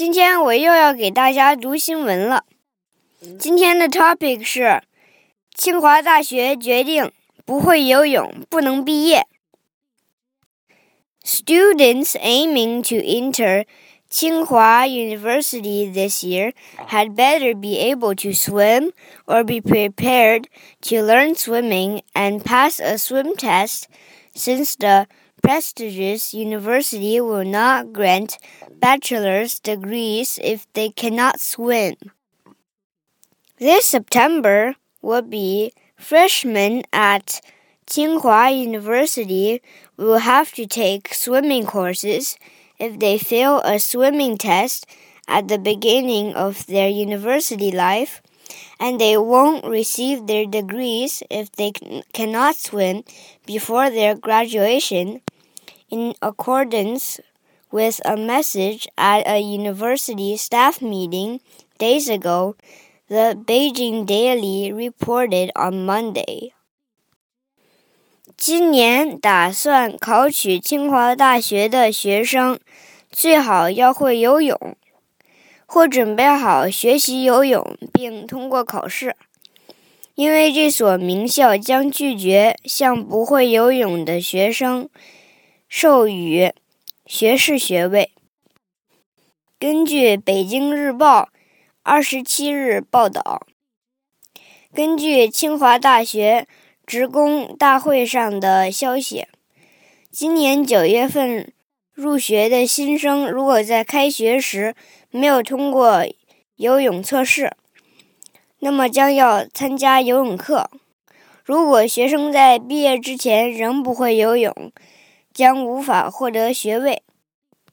今天我又要给大家读新闻了。今天的 topic 是清华大学决定不会游泳不能毕业。Students aiming to enter Tsinghua University this year had better be able to swim or be prepared to learn swimming and pass a swim test since the prestigious university will not grant bachelor's degrees if they cannot swim. This September will be freshmen at Tsinghua University will have to take swimming courses if they fail a swimming test at the beginning of their university life and they won't receive their degrees if they cannot swim before their graduation, in accordance with a message at a university staff meeting days ago, the Beijing Daily reported on Monday. 今年打算考取清华大学的学生，最好要会游泳。或准备好学习游泳并通过考试，因为这所名校将拒绝向不会游泳的学生 授予学士学位。根据《北京日报》二十七日报道，根据清华大学职工大会上的消息，今年九月份。入学的新生如果在开学时没有通过游泳测试，那么将要参加游泳课。如果学生在毕业之前仍不会游泳，将无法获得学位。